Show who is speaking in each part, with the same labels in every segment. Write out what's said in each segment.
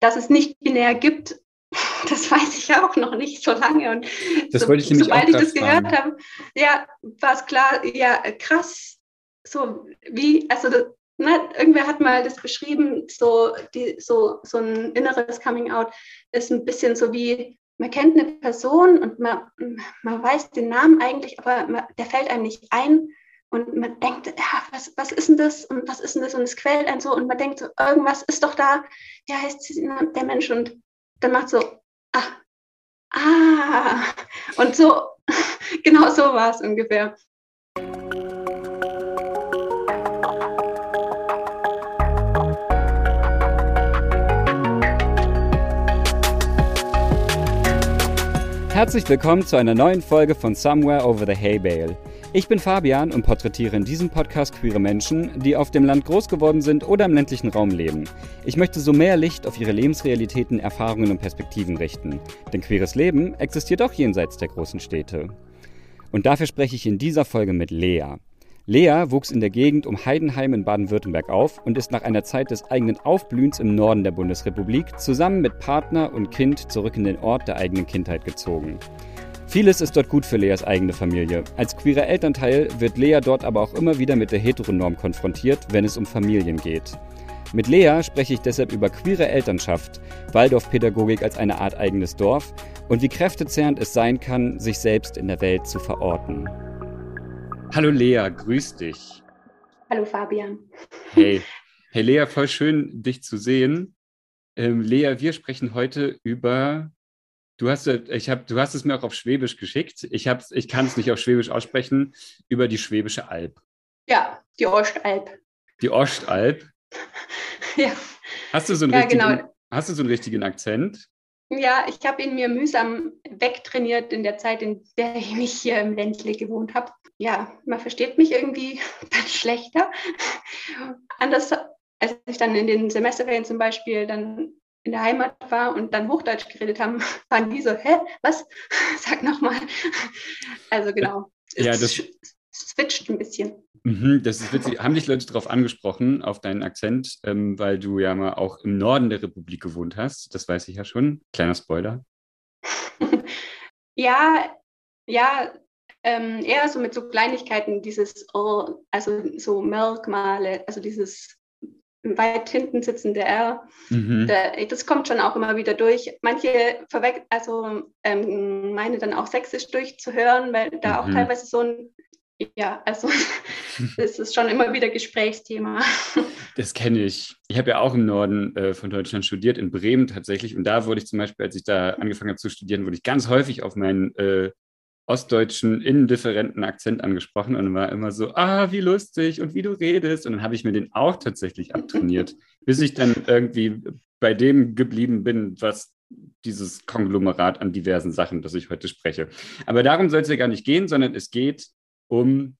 Speaker 1: dass es nicht binär gibt, das weiß ich auch noch nicht so lange. Und
Speaker 2: das so, wollte ich nämlich
Speaker 1: sobald ich das
Speaker 2: fragen.
Speaker 1: gehört habe, ja, war es klar, ja, krass. So wie, also das, ne, irgendwer hat mal das beschrieben, so, die, so, so ein inneres Coming Out ist ein bisschen so wie, man kennt eine Person und man, man weiß den Namen eigentlich, aber man, der fällt einem nicht ein. Und man denkt, ja, was, was ist denn das und was ist denn das? Und es quält einen so und man denkt so, irgendwas ist doch da, ja, heißt der Mensch und dann macht so, ah, ah. Und so, genau so war es ungefähr.
Speaker 2: Herzlich willkommen zu einer neuen Folge von Somewhere Over the Hay Bale. Ich bin Fabian und porträtiere in diesem Podcast queere Menschen, die auf dem Land groß geworden sind oder im ländlichen Raum leben. Ich möchte so mehr Licht auf ihre Lebensrealitäten, Erfahrungen und Perspektiven richten. Denn queeres Leben existiert auch jenseits der großen Städte. Und dafür spreche ich in dieser Folge mit Lea. Lea wuchs in der Gegend um Heidenheim in Baden-Württemberg auf und ist nach einer Zeit des eigenen Aufblühens im Norden der Bundesrepublik zusammen mit Partner und Kind zurück in den Ort der eigenen Kindheit gezogen. Vieles ist dort gut für Leas eigene Familie. Als queerer Elternteil wird Lea dort aber auch immer wieder mit der Heteronorm konfrontiert, wenn es um Familien geht. Mit Lea spreche ich deshalb über queere Elternschaft, Waldorfpädagogik als eine Art eigenes Dorf und wie kräftezehrend es sein kann, sich selbst in der Welt zu verorten. Hallo Lea, grüß dich.
Speaker 1: Hallo Fabian.
Speaker 2: Hey, hey Lea, voll schön, dich zu sehen. Ähm, Lea, wir sprechen heute über Du hast, ich hab, du hast es mir auch auf Schwäbisch geschickt. Ich, ich kann es nicht auf Schwäbisch aussprechen, über die Schwäbische Alb.
Speaker 1: Ja, die Ostalb.
Speaker 2: Die Ostalb?
Speaker 1: ja.
Speaker 2: Hast du, so einen
Speaker 1: ja,
Speaker 2: richtigen,
Speaker 1: genau.
Speaker 2: hast du so einen richtigen Akzent?
Speaker 1: Ja, ich habe ihn mir mühsam wegtrainiert in der Zeit, in der ich mich hier im Ländle gewohnt habe. Ja, man versteht mich irgendwie dann schlechter. Anders, als ich dann in den Semesterferien zum Beispiel dann in der Heimat war und dann Hochdeutsch geredet haben, waren die so, hä, was? Sag nochmal. Also genau.
Speaker 2: Ja, das
Speaker 1: switcht ein bisschen.
Speaker 2: Mhm, das ist witzig. Haben dich Leute darauf angesprochen, auf deinen Akzent, ähm, weil du ja mal auch im Norden der Republik gewohnt hast? Das weiß ich ja schon. Kleiner Spoiler.
Speaker 1: ja, ja, ähm, eher so mit so Kleinigkeiten, dieses, oh, also so Merkmale, also dieses weit hinten sitzende R. Mhm. das kommt schon auch immer wieder durch. Manche verweg also ähm, meine dann auch sächsisch durchzuhören, weil da mhm. auch teilweise so ein, ja, also das ist schon immer wieder Gesprächsthema.
Speaker 2: Das kenne ich. Ich habe ja auch im Norden äh, von Deutschland studiert, in Bremen tatsächlich. Und da wurde ich zum Beispiel, als ich da angefangen habe zu studieren, wurde ich ganz häufig auf meinen äh, ostdeutschen, indifferenten Akzent angesprochen und war immer so, ah, wie lustig und wie du redest. Und dann habe ich mir den auch tatsächlich abtrainiert, bis ich dann irgendwie bei dem geblieben bin, was dieses Konglomerat an diversen Sachen, das ich heute spreche. Aber darum soll es ja gar nicht gehen, sondern es geht um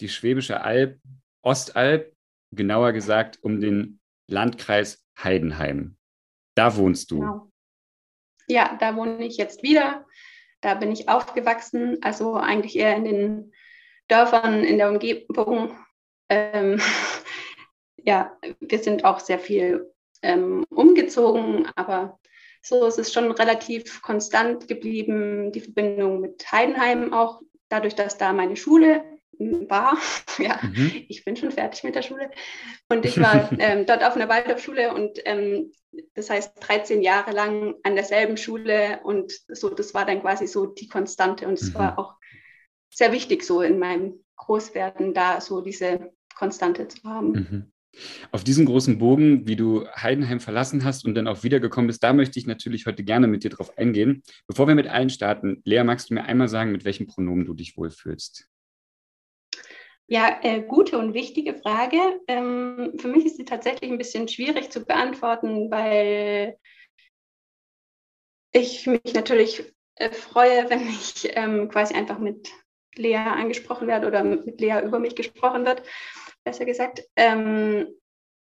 Speaker 2: die Schwäbische Alb, Ostalb, genauer gesagt um den Landkreis Heidenheim. Da wohnst du. Genau.
Speaker 1: Ja, da wohne ich jetzt wieder. Da bin ich aufgewachsen, also eigentlich eher in den Dörfern in der Umgebung. Ähm, ja, wir sind auch sehr viel ähm, umgezogen, aber so ist es schon relativ konstant geblieben, die Verbindung mit Heidenheim auch, dadurch, dass da meine Schule war. Ja, mhm. ich bin schon fertig mit der Schule. Und ich war ähm, dort auf einer Waldorfschule und ähm, das heißt 13 Jahre lang an derselben Schule und so, das war dann quasi so die Konstante und es mhm. war auch sehr wichtig so in meinem Großwerden da so diese Konstante zu haben.
Speaker 2: Mhm. Auf diesem großen Bogen, wie du Heidenheim verlassen hast und dann auch wiedergekommen bist, da möchte ich natürlich heute gerne mit dir drauf eingehen. Bevor wir mit allen starten, Lea, magst du mir einmal sagen, mit welchem Pronomen du dich wohlfühlst?
Speaker 1: Ja, äh, gute und wichtige Frage. Ähm, für mich ist sie tatsächlich ein bisschen schwierig zu beantworten, weil ich mich natürlich äh, freue, wenn ich ähm, quasi einfach mit Lea angesprochen werde oder mit Lea über mich gesprochen wird, besser gesagt. Ähm,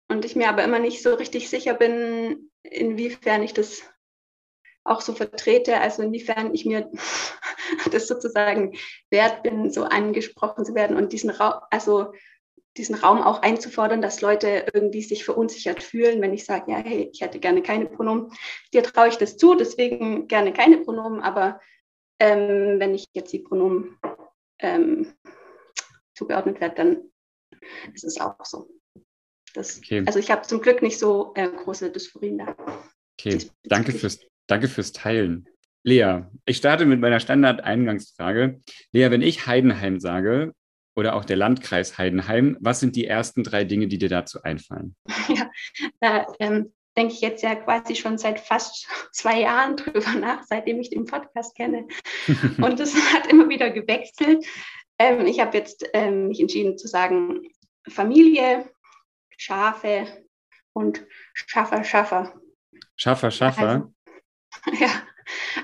Speaker 1: und ich mir aber immer nicht so richtig sicher bin, inwiefern ich das auch so vertrete, also inwiefern ich mir das sozusagen wert bin, so angesprochen zu werden und diesen Raum, also diesen Raum auch einzufordern, dass Leute irgendwie sich verunsichert fühlen, wenn ich sage, ja, hey, ich hätte gerne keine Pronomen. Dir traue ich das zu, deswegen gerne keine Pronomen, aber ähm, wenn ich jetzt die Pronomen ähm, zugeordnet werde, dann ist es auch so. Das, okay. Also ich habe zum Glück nicht so äh, große Dysphorien da.
Speaker 2: Okay, danke fürs, danke fürs Teilen. Lea, ich starte mit meiner Standard-Eingangsfrage. Lea, wenn ich Heidenheim sage, oder auch der Landkreis Heidenheim. Was sind die ersten drei Dinge, die dir dazu einfallen?
Speaker 1: Ja, da ähm, denke ich jetzt ja quasi schon seit fast zwei Jahren drüber nach, seitdem ich den Podcast kenne. Und es hat immer wieder gewechselt. Ähm, ich habe jetzt ähm, mich entschieden zu sagen, Familie, Schafe und Schaffer, Schaffer.
Speaker 2: Schaffer, Schaffer?
Speaker 1: Also, ja.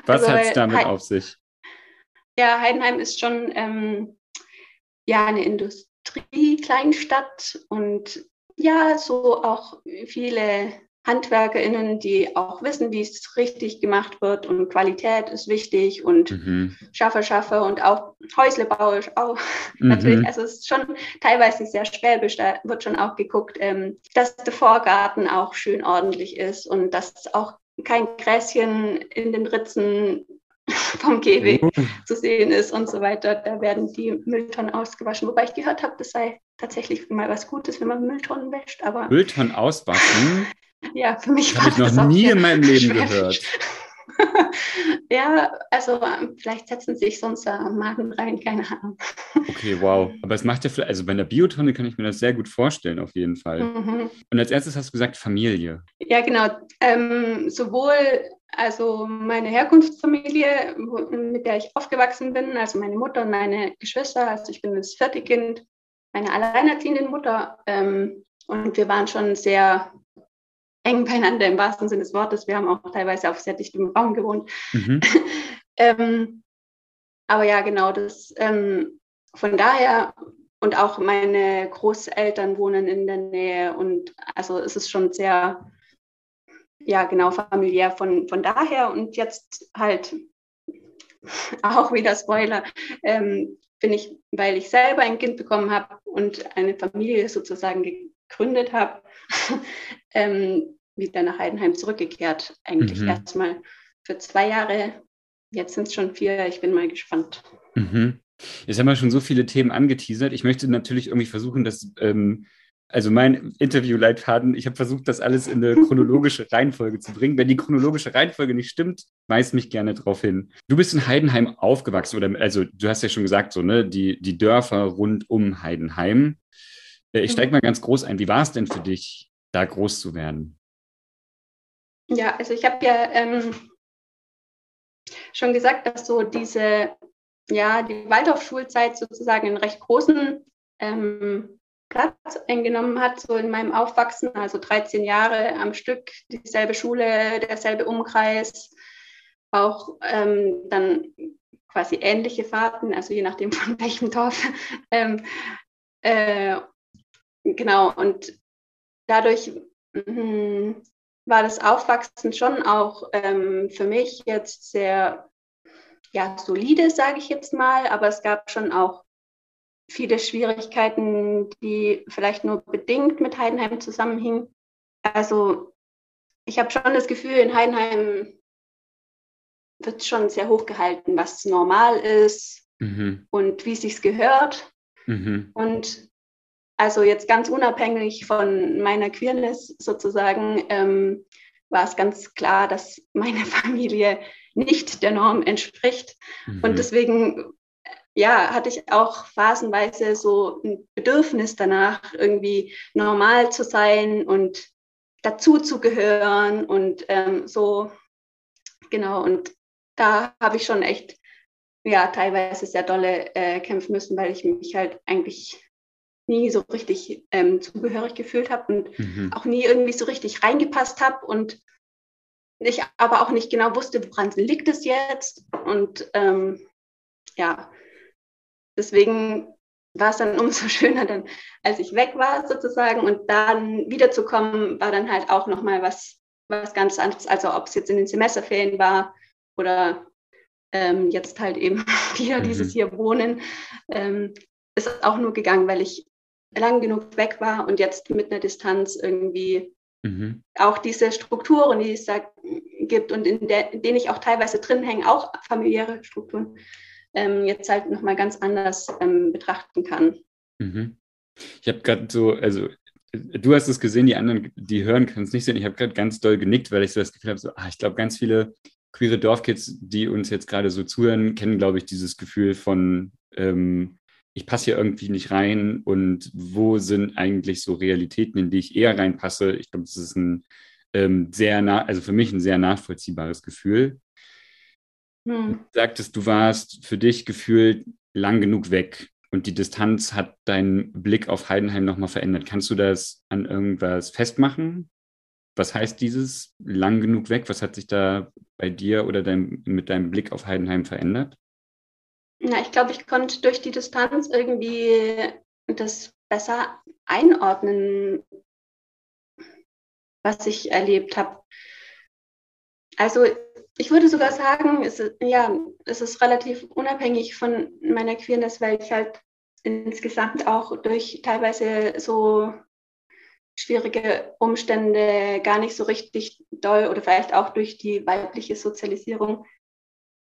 Speaker 2: Was also, hat es damit He auf sich?
Speaker 1: Ja, Heidenheim ist schon ähm, ja eine Industriekleinstadt und ja, so auch viele HandwerkerInnen, die auch wissen, wie es richtig gemacht wird und Qualität ist wichtig und mhm. Schaffer, Schaffer und auch Häuslebau ist auch mhm. natürlich, also es ist schon teilweise sehr schwäbisch, da wird schon auch geguckt, ähm, dass der Vorgarten auch schön ordentlich ist und dass auch kein Gräschen in den Ritzen vom Gehweg oh. zu sehen ist und so weiter. Da werden die Mülltonnen ausgewaschen. Wobei ich gehört habe, das sei tatsächlich mal was Gutes, wenn man Mülltonnen wäscht. Aber
Speaker 2: Mülltonnen auswaschen?
Speaker 1: ja, für mich
Speaker 2: habe ich noch nie in meinem Leben gehört.
Speaker 1: ja, also ähm, vielleicht setzen sich sonst äh, Magen rein, keine Ahnung.
Speaker 2: Okay, wow. Aber es macht ja vielleicht, also bei einer Biotonne kann ich mir das sehr gut vorstellen, auf jeden Fall. Mhm. Und als erstes hast du gesagt Familie.
Speaker 1: Ja, genau. Ähm, sowohl also meine Herkunftsfamilie, mit der ich aufgewachsen bin, also meine Mutter und meine Geschwister, also ich bin das vierte Kind, meine alleinerziehende Mutter. Ähm, und wir waren schon sehr eng beieinander im wahrsten Sinne des Wortes. Wir haben auch teilweise auf sehr dichtem Raum gewohnt. Mhm. ähm, aber ja, genau, das ähm, von daher und auch meine Großeltern wohnen in der Nähe und also es ist schon sehr ja, genau, familiär von, von daher. Und jetzt halt auch wieder Spoiler, ähm, bin ich, weil ich selber ein Kind bekommen habe und eine Familie sozusagen gegründet habe, ähm, wieder nach Heidenheim zurückgekehrt. Eigentlich mhm. erstmal für zwei Jahre. Jetzt sind es schon vier. Ich bin mal gespannt.
Speaker 2: Mhm. Jetzt haben wir schon so viele Themen angeteasert. Ich möchte natürlich irgendwie versuchen, das ähm, also mein Interviewleitfaden, ich habe versucht, das alles in eine chronologische Reihenfolge zu bringen. Wenn die chronologische Reihenfolge nicht stimmt, weist mich gerne darauf hin. Du bist in Heidenheim aufgewachsen, oder also du hast ja schon gesagt, so, ne, die, die Dörfer rund um Heidenheim. Äh, ich steige mal ganz groß ein. Wie war es denn für dich, da groß zu werden?
Speaker 1: Ja, also ich habe ja ähm, schon gesagt, dass so diese, ja, die Waldorfschulzeit sozusagen einen recht großen ähm, Platz eingenommen hat, so in meinem Aufwachsen, also 13 Jahre am Stück, dieselbe Schule, derselbe Umkreis, auch ähm, dann quasi ähnliche Fahrten, also je nachdem von welchem Dorf. ähm, äh, genau, und dadurch mh, war das Aufwachsen schon auch ähm, für mich jetzt sehr ja, solide, sage ich jetzt mal, aber es gab schon auch viele Schwierigkeiten, die vielleicht nur bedingt mit Heidenheim zusammenhingen. Also ich habe schon das Gefühl, in Heidenheim wird schon sehr hoch gehalten, was normal ist mhm. und wie es sich gehört. Mhm. Und also jetzt ganz unabhängig von meiner Queerness sozusagen, ähm, war es ganz klar, dass meine Familie nicht der Norm entspricht. Mhm. Und deswegen ja, hatte ich auch phasenweise so ein Bedürfnis danach, irgendwie normal zu sein und dazu zu gehören und ähm, so, genau, und da habe ich schon echt, ja, teilweise sehr dolle äh, kämpfen müssen, weil ich mich halt eigentlich nie so richtig ähm, zugehörig gefühlt habe und mhm. auch nie irgendwie so richtig reingepasst habe und ich aber auch nicht genau wusste, woran liegt es jetzt und ähm, ja, deswegen war es dann umso schöner, dann, als ich weg war sozusagen und dann wiederzukommen, war dann halt auch nochmal was, was ganz anderes. Also ob es jetzt in den Semesterferien war oder ähm, jetzt halt eben wieder mhm. dieses hier Wohnen, ähm, ist auch nur gegangen, weil ich lang genug weg war und jetzt mit einer Distanz irgendwie mhm. auch diese Strukturen, die es da gibt und in, der, in denen ich auch teilweise drin hänge, auch familiäre Strukturen, ähm, jetzt halt nochmal ganz anders ähm, betrachten kann.
Speaker 2: Mhm. Ich habe gerade so, also du hast es gesehen, die anderen, die hören, können es nicht sehen. Ich habe gerade ganz doll genickt, weil ich so das Gefühl habe, so, ah, ich glaube, ganz viele queere Dorfkids, die uns jetzt gerade so zuhören, kennen, glaube ich, dieses Gefühl von, ähm, ich passe hier irgendwie nicht rein und wo sind eigentlich so Realitäten, in die ich eher reinpasse. Ich glaube, das ist ein ähm, sehr, also für mich ein sehr nachvollziehbares Gefühl. Hm. Du sagtest, du warst für dich gefühlt lang genug weg und die Distanz hat deinen Blick auf Heidenheim nochmal verändert. Kannst du das an irgendwas festmachen? Was heißt dieses lang genug weg? Was hat sich da bei dir oder dein, mit deinem Blick auf Heidenheim verändert?
Speaker 1: Na, ich glaube, ich konnte durch die Distanz irgendwie das besser einordnen, was ich erlebt habe. Also ich würde sogar sagen, es ist, ja, es ist relativ unabhängig von meiner Queerness, weil ich halt insgesamt auch durch teilweise so schwierige Umstände gar nicht so richtig doll oder vielleicht auch durch die weibliche Sozialisierung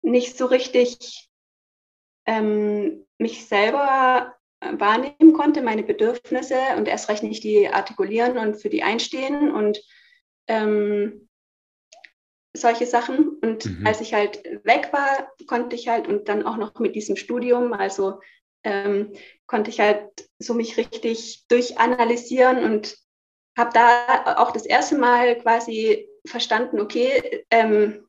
Speaker 1: nicht so richtig ähm, mich selber wahrnehmen konnte, meine Bedürfnisse und erst recht nicht die artikulieren und für die einstehen und ähm, solche Sachen. Und mhm. als ich halt weg war, konnte ich halt und dann auch noch mit diesem Studium, also ähm, konnte ich halt so mich richtig durchanalysieren und habe da auch das erste Mal quasi verstanden, okay, ähm,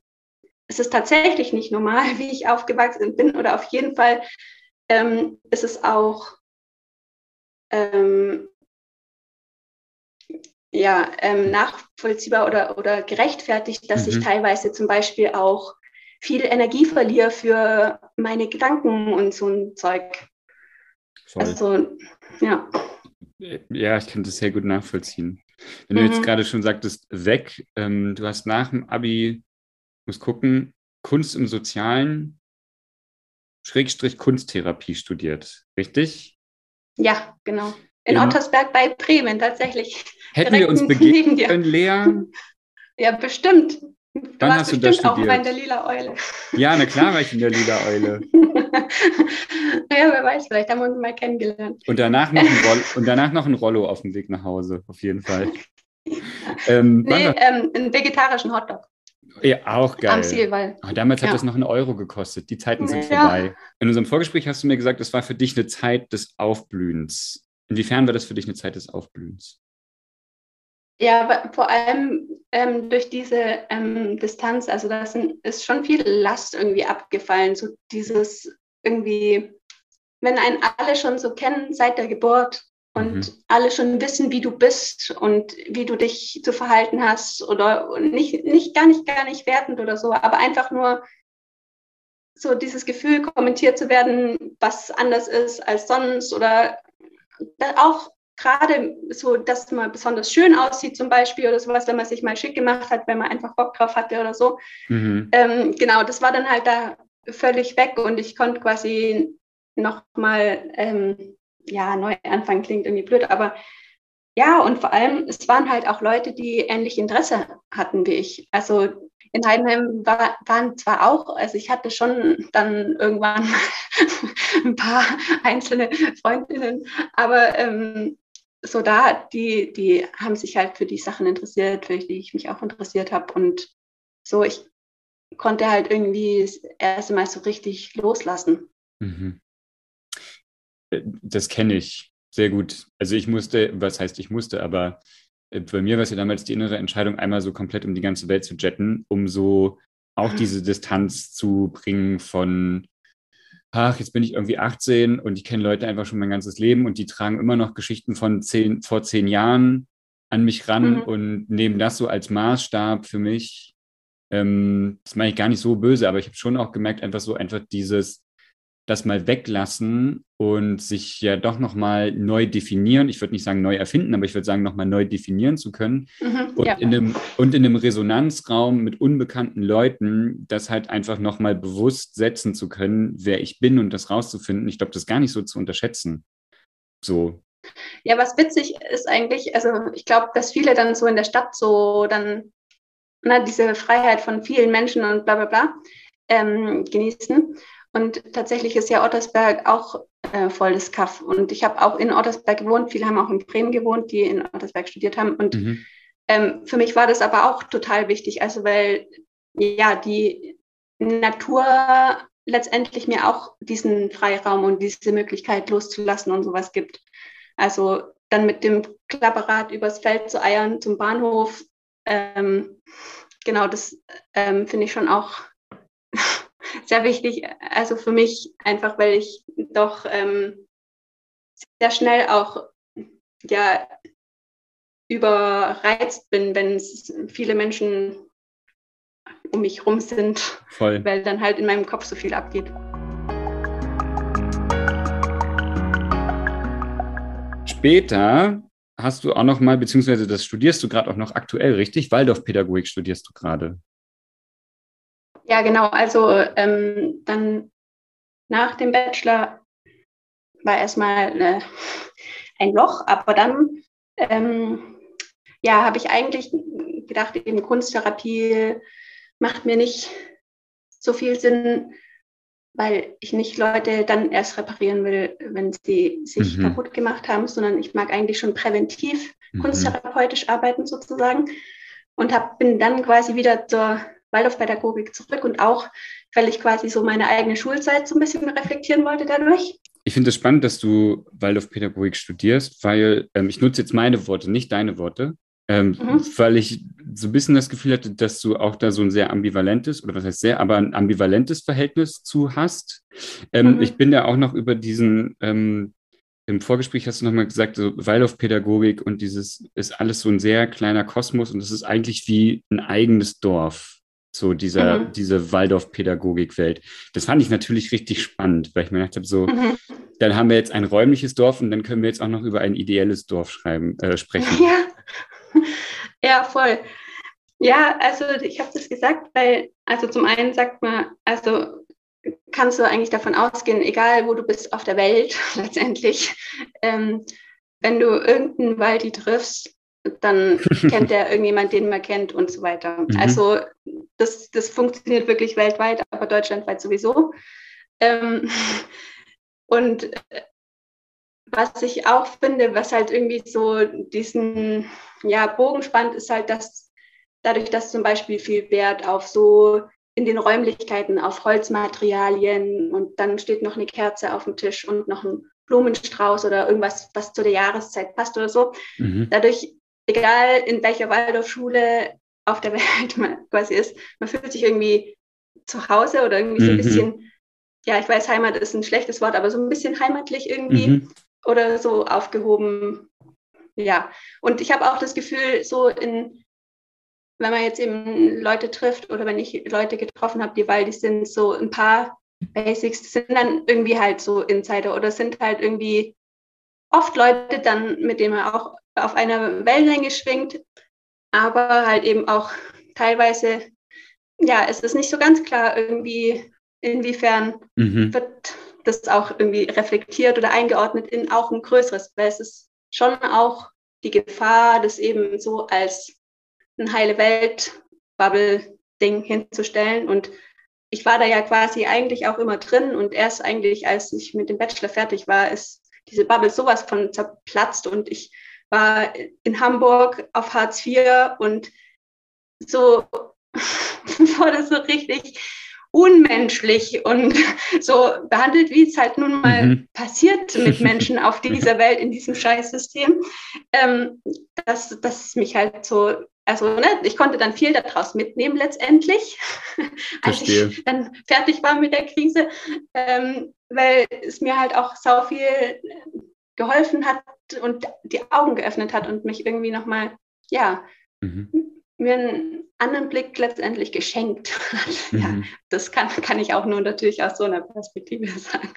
Speaker 1: es ist tatsächlich nicht normal, wie ich aufgewachsen bin oder auf jeden Fall ähm, ist es auch ähm, ja, ähm, nachvollziehbar oder, oder gerechtfertigt, dass mhm. ich teilweise zum Beispiel auch viel Energie verliere für meine Gedanken und so ein Zeug. Voll. Also, ja.
Speaker 2: Ja, ich kann das sehr gut nachvollziehen. Wenn mhm. du jetzt mhm. gerade schon sagtest, weg, ähm, du hast nach dem Abi, muss gucken, Kunst im Sozialen, Schrägstrich Kunsttherapie studiert, richtig?
Speaker 1: Ja, genau. In ja. Ottersberg bei Bremen tatsächlich.
Speaker 2: Hätten wir uns begegnen können, Lea?
Speaker 1: Ja, bestimmt.
Speaker 2: Du Wann hast du das studiert? auch
Speaker 1: in der Lila Eule.
Speaker 2: Ja, na klar war ich in der Lila Eule.
Speaker 1: ja, wer weiß, vielleicht haben wir uns mal kennengelernt.
Speaker 2: Und danach noch ein, Roll und danach noch ein Rollo auf dem Weg nach Hause, auf jeden Fall.
Speaker 1: ähm, nee, ähm, einen vegetarischen Hotdog.
Speaker 2: Ja, auch geil.
Speaker 1: Am Zielwall.
Speaker 2: Oh, damals ja. hat das noch einen Euro gekostet. Die Zeiten sind ja. vorbei. In unserem Vorgespräch hast du mir gesagt, es war für dich eine Zeit des Aufblühens. Inwiefern war das für dich eine Zeit des Aufblühens?
Speaker 1: Ja, vor allem ähm, durch diese ähm, Distanz, also da ist schon viel Last irgendwie abgefallen. So dieses irgendwie, wenn einen alle schon so kennen seit der Geburt und mhm. alle schon wissen, wie du bist und wie du dich zu verhalten hast oder nicht, nicht gar nicht, gar nicht wertend oder so, aber einfach nur so dieses Gefühl, kommentiert zu werden, was anders ist als sonst oder auch gerade so, dass man besonders schön aussieht zum Beispiel oder sowas, wenn man sich mal schick gemacht hat, wenn man einfach Bock drauf hatte oder so. Mhm. Ähm, genau, das war dann halt da völlig weg und ich konnte quasi nochmal, ähm, ja, neu anfangen klingt irgendwie blöd, aber ja, und vor allem, es waren halt auch Leute, die ähnlich Interesse hatten wie ich. Also in Heidenheim war, waren zwar auch, also ich hatte schon dann irgendwann ein paar einzelne Freundinnen, aber ähm, so da, die, die haben sich halt für die Sachen interessiert, für die ich mich auch interessiert habe. Und so, ich konnte halt irgendwie das erste Mal so richtig loslassen. Mhm.
Speaker 2: Äh, das kenne ich sehr gut. Also ich musste, was heißt ich musste, aber äh, bei mir war es ja damals die innere Entscheidung, einmal so komplett um die ganze Welt zu jetten, um so auch diese Distanz zu bringen von ach, jetzt bin ich irgendwie 18 und ich kenne Leute einfach schon mein ganzes Leben und die tragen immer noch Geschichten von zehn, vor zehn Jahren an mich ran mhm. und nehmen das so als Maßstab für mich. Ähm, das meine ich gar nicht so böse, aber ich habe schon auch gemerkt, einfach so einfach dieses, das mal weglassen und sich ja doch nochmal neu definieren. Ich würde nicht sagen neu erfinden, aber ich würde sagen, nochmal neu definieren zu können. Mhm, und, ja. in einem, und in einem Resonanzraum mit unbekannten Leuten das halt einfach nochmal bewusst setzen zu können, wer ich bin und das rauszufinden. Ich glaube, das ist gar nicht so zu unterschätzen. So.
Speaker 1: Ja, was witzig ist eigentlich, also ich glaube, dass viele dann so in der Stadt so dann na, diese Freiheit von vielen Menschen und bla bla bla ähm, genießen. Und tatsächlich ist ja Ottersberg auch äh, volles Kaff. Und ich habe auch in Ottersberg gewohnt. Viele haben auch in Bremen gewohnt, die in Ottersberg studiert haben. Und mhm. ähm, für mich war das aber auch total wichtig. Also weil ja die Natur letztendlich mir auch diesen Freiraum und diese Möglichkeit loszulassen und sowas gibt. Also dann mit dem Klapperrad übers Feld zu eiern zum Bahnhof. Ähm, genau, das ähm, finde ich schon auch sehr wichtig. Also für mich einfach, weil ich doch ähm, sehr schnell auch ja überreizt bin, wenn es viele Menschen um mich rum sind, Voll. weil dann halt in meinem Kopf so viel abgeht.
Speaker 2: Später hast du auch noch mal, beziehungsweise das studierst du gerade auch noch aktuell, richtig? Waldorfpädagogik studierst du gerade.
Speaker 1: Ja, genau. Also ähm, dann nach dem Bachelor war erstmal äh, ein Loch, aber dann ähm, ja, habe ich eigentlich gedacht, eben Kunsttherapie macht mir nicht so viel Sinn, weil ich nicht Leute dann erst reparieren will, wenn sie sich mhm. kaputt gemacht haben, sondern ich mag eigentlich schon präventiv mhm. kunsttherapeutisch arbeiten sozusagen und hab, bin dann quasi wieder zur Waldorfpädagogik zurück und auch, weil ich quasi so meine eigene Schulzeit so ein bisschen reflektieren wollte dadurch.
Speaker 2: Ich finde es spannend, dass du Waldorfpädagogik studierst, weil ähm, ich nutze jetzt meine Worte, nicht deine Worte, ähm, mhm. weil ich so ein bisschen das Gefühl hatte, dass du auch da so ein sehr ambivalentes, oder was heißt sehr, aber ein ambivalentes Verhältnis zu hast. Ähm, mhm. Ich bin ja auch noch über diesen, ähm, im Vorgespräch hast du nochmal gesagt, so Waldorfpädagogik und dieses ist alles so ein sehr kleiner Kosmos und es ist eigentlich wie ein eigenes Dorf so dieser, mhm. diese Waldorf-Pädagogik-Welt. Das fand ich natürlich richtig spannend, weil ich mir gedacht habe, so, mhm. dann haben wir jetzt ein räumliches Dorf und dann können wir jetzt auch noch über ein ideelles Dorf schreiben, äh, sprechen.
Speaker 1: Ja. ja, voll. Ja, also ich habe das gesagt, weil, also zum einen sagt man, also kannst du eigentlich davon ausgehen, egal wo du bist auf der Welt letztendlich, ähm, wenn du irgendeinen Waldi triffst, dann kennt er irgendjemand, den man kennt und so weiter. Mhm. Also das, das funktioniert wirklich weltweit, aber deutschlandweit sowieso. Ähm, und äh, was ich auch finde, was halt irgendwie so diesen ja, Bogen spannt, ist halt, dass dadurch, dass zum Beispiel viel Wert auf so in den Räumlichkeiten auf Holzmaterialien und dann steht noch eine Kerze auf dem Tisch und noch ein Blumenstrauß oder irgendwas, was zu der Jahreszeit passt oder so. Mhm. Dadurch egal in welcher Waldorfschule auf der Welt man quasi ist, man fühlt sich irgendwie zu Hause oder irgendwie so ein mhm. bisschen, ja, ich weiß, Heimat ist ein schlechtes Wort, aber so ein bisschen heimatlich irgendwie mhm. oder so aufgehoben. Ja, und ich habe auch das Gefühl, so in, wenn man jetzt eben Leute trifft oder wenn ich Leute getroffen habe, die Waldis sind, so ein paar Basics sind dann irgendwie halt so Insider oder sind halt irgendwie oft Leute dann, mit denen man auch auf einer Wellenlänge schwingt, aber halt eben auch teilweise, ja, es ist nicht so ganz klar irgendwie, inwiefern mhm. wird das auch irgendwie reflektiert oder eingeordnet in auch ein größeres, weil es ist schon auch die Gefahr, das eben so als ein heile Welt-Bubble-Ding hinzustellen. Und ich war da ja quasi eigentlich auch immer drin und erst eigentlich, als ich mit dem Bachelor fertig war, ist diese Bubble sowas von zerplatzt und ich war in Hamburg auf Hartz IV und so wurde so richtig unmenschlich und so behandelt, wie es halt nun mal mhm. passiert mit Menschen auf dieser Welt in diesem Scheißsystem, ähm, dass das mich halt so, also ne, ich konnte dann viel daraus mitnehmen letztendlich, als ich dann fertig war mit der Krise, ähm, weil es mir halt auch so viel geholfen hat und die Augen geöffnet hat und mich irgendwie nochmal, ja, mhm. mir einen anderen Blick letztendlich geschenkt hat. Mhm. Ja, das kann, kann ich auch nur natürlich aus so einer Perspektive sagen.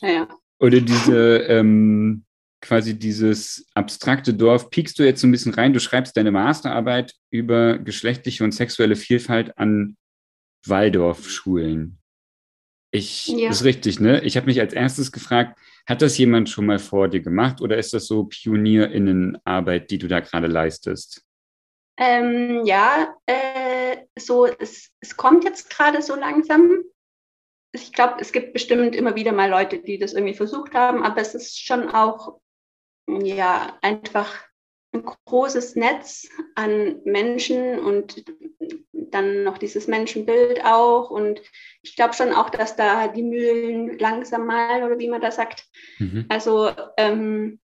Speaker 2: naja. Oder diese, ähm, quasi dieses abstrakte Dorf, piekst du jetzt so ein bisschen rein, du schreibst deine Masterarbeit über geschlechtliche und sexuelle Vielfalt an Waldorfschulen. Ich ja. ist richtig, ne? Ich habe mich als erstes gefragt, hat das jemand schon mal vor dir gemacht oder ist das so Pionierinnenarbeit, die du da gerade leistest?
Speaker 1: Ähm, ja, äh, so es, es kommt jetzt gerade so langsam. Ich glaube, es gibt bestimmt immer wieder mal Leute, die das irgendwie versucht haben, aber es ist schon auch ja einfach ein großes Netz an Menschen und dann noch dieses Menschenbild auch. Und ich glaube schon auch, dass da die Mühlen langsam malen oder wie man das sagt. Mhm. Also ähm,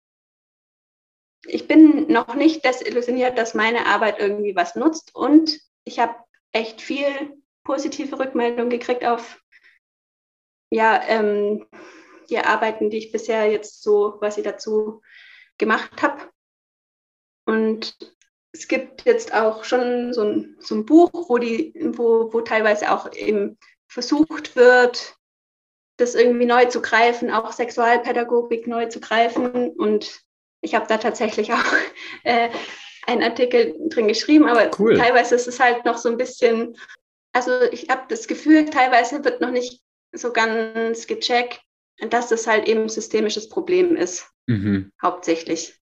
Speaker 1: ich bin noch nicht desillusioniert, dass meine Arbeit irgendwie was nutzt. Und ich habe echt viel positive Rückmeldung gekriegt auf ja, ähm, die Arbeiten, die ich bisher jetzt so quasi dazu gemacht habe. Und es gibt jetzt auch schon so ein, so ein Buch, wo, die, wo, wo teilweise auch eben versucht wird, das irgendwie neu zu greifen, auch Sexualpädagogik neu zu greifen. Und ich habe da tatsächlich auch äh, einen Artikel drin geschrieben, aber cool. teilweise ist es halt noch so ein bisschen, also ich habe das Gefühl, teilweise wird noch nicht so ganz gecheckt, dass das halt eben ein systemisches Problem ist, mhm. hauptsächlich.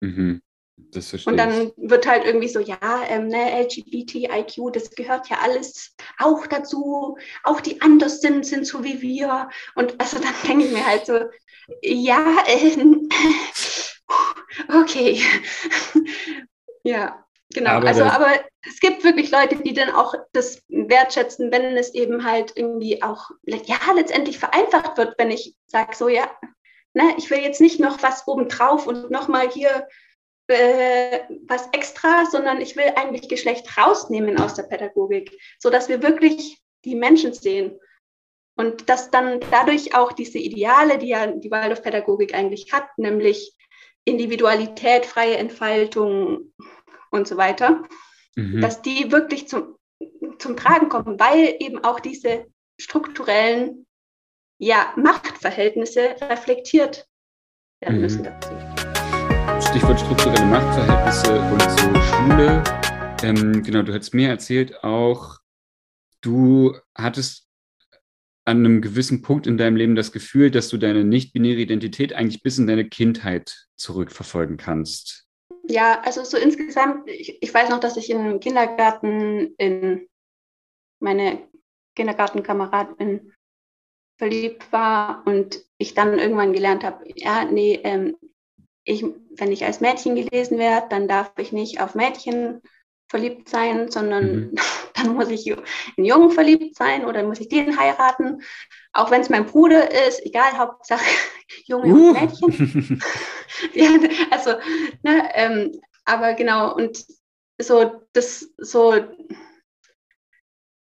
Speaker 2: Mhm.
Speaker 1: Das verstehe Und dann wird halt irgendwie so, ja, ähm, ne, LGBTIQ, das gehört ja alles auch dazu. Auch die anders sind, sind so wie wir. Und also dann denke ich mir halt so, ja, äh, okay. ja, genau. Aber also, aber es gibt wirklich Leute, die dann auch das wertschätzen, wenn es eben halt irgendwie auch, ja, letztendlich vereinfacht wird, wenn ich sage, so, ja, ne, ich will jetzt nicht noch was obendrauf und nochmal hier äh, was extra, sondern ich will eigentlich Geschlecht rausnehmen aus der Pädagogik, so dass wir wirklich die Menschen sehen. Und dass dann dadurch auch diese Ideale, die ja die Waldorfpädagogik eigentlich hat, nämlich Individualität, freie Entfaltung und so weiter, mhm. dass die wirklich zum, zum Tragen kommen, weil eben auch diese strukturellen ja, Machtverhältnisse reflektiert werden mhm. müssen dazu.
Speaker 2: Stichwort strukturelle Machtverhältnisse und so Schule. Ähm, genau, du hast mir erzählt auch, du hattest an einem gewissen Punkt in deinem Leben das Gefühl, dass du deine nicht-binäre Identität eigentlich bis in deine Kindheit zurückverfolgen kannst.
Speaker 1: Ja, also so insgesamt, ich, ich weiß noch, dass ich im Kindergarten in meine Kindergartenkameradin verliebt war und ich dann irgendwann gelernt habe, ja, nee, ähm, ich, wenn ich als Mädchen gelesen werde, dann darf ich nicht auf Mädchen verliebt sein, sondern mhm. dann muss ich in Jungen verliebt sein oder muss ich den heiraten. Auch wenn es mein Bruder ist, egal, Hauptsache Junge uh. und Mädchen. ja, also, ne, ähm, aber genau, und so, das so,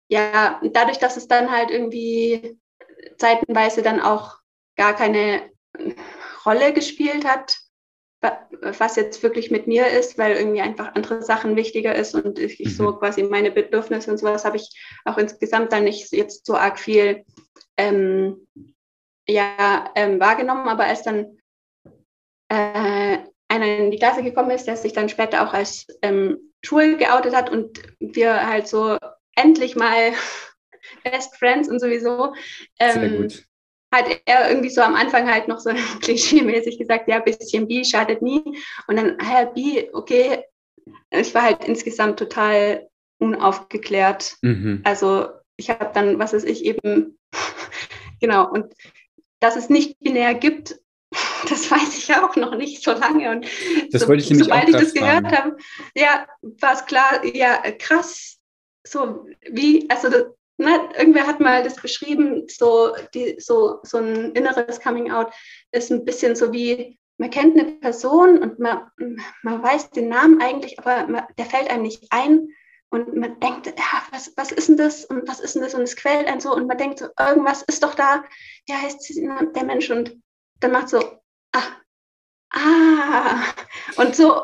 Speaker 1: ja, dadurch, dass es dann halt irgendwie zeitenweise dann auch gar keine Rolle gespielt hat, was jetzt wirklich mit mir ist, weil irgendwie einfach andere Sachen wichtiger ist und ich mhm. so quasi meine Bedürfnisse und sowas habe ich auch insgesamt dann nicht jetzt so arg viel ähm, ja, ähm, wahrgenommen. Aber als dann äh, einer in die Klasse gekommen ist, der sich dann später auch als ähm, schwul geoutet hat und wir halt so endlich mal Best Friends und sowieso. Ähm, Sehr gut hat er irgendwie so am Anfang halt noch so klischee-mäßig gesagt, ja, bisschen bi schadet nie. Und dann, Herr bi, okay. Ich war halt insgesamt total unaufgeklärt. Mhm. Also ich habe dann, was weiß ich, eben, genau, und dass es nicht binär gibt, das weiß ich auch noch nicht so lange. Und
Speaker 2: das so, wollte ich nämlich sobald ich das
Speaker 1: gehört habe, ja, war es klar, ja, krass. So wie, also das, ne, irgendwer hat mal das beschrieben, so, die, so, so ein inneres Coming-out ist ein bisschen so wie, man kennt eine Person und man, man weiß den Namen eigentlich, aber man, der fällt einem nicht ein. Und man denkt, ja, was, was ist denn das und was ist denn das? Und es quält einen so und man denkt so, irgendwas ist doch da, ja, heißt der Mensch und dann macht so, ah, ah, und so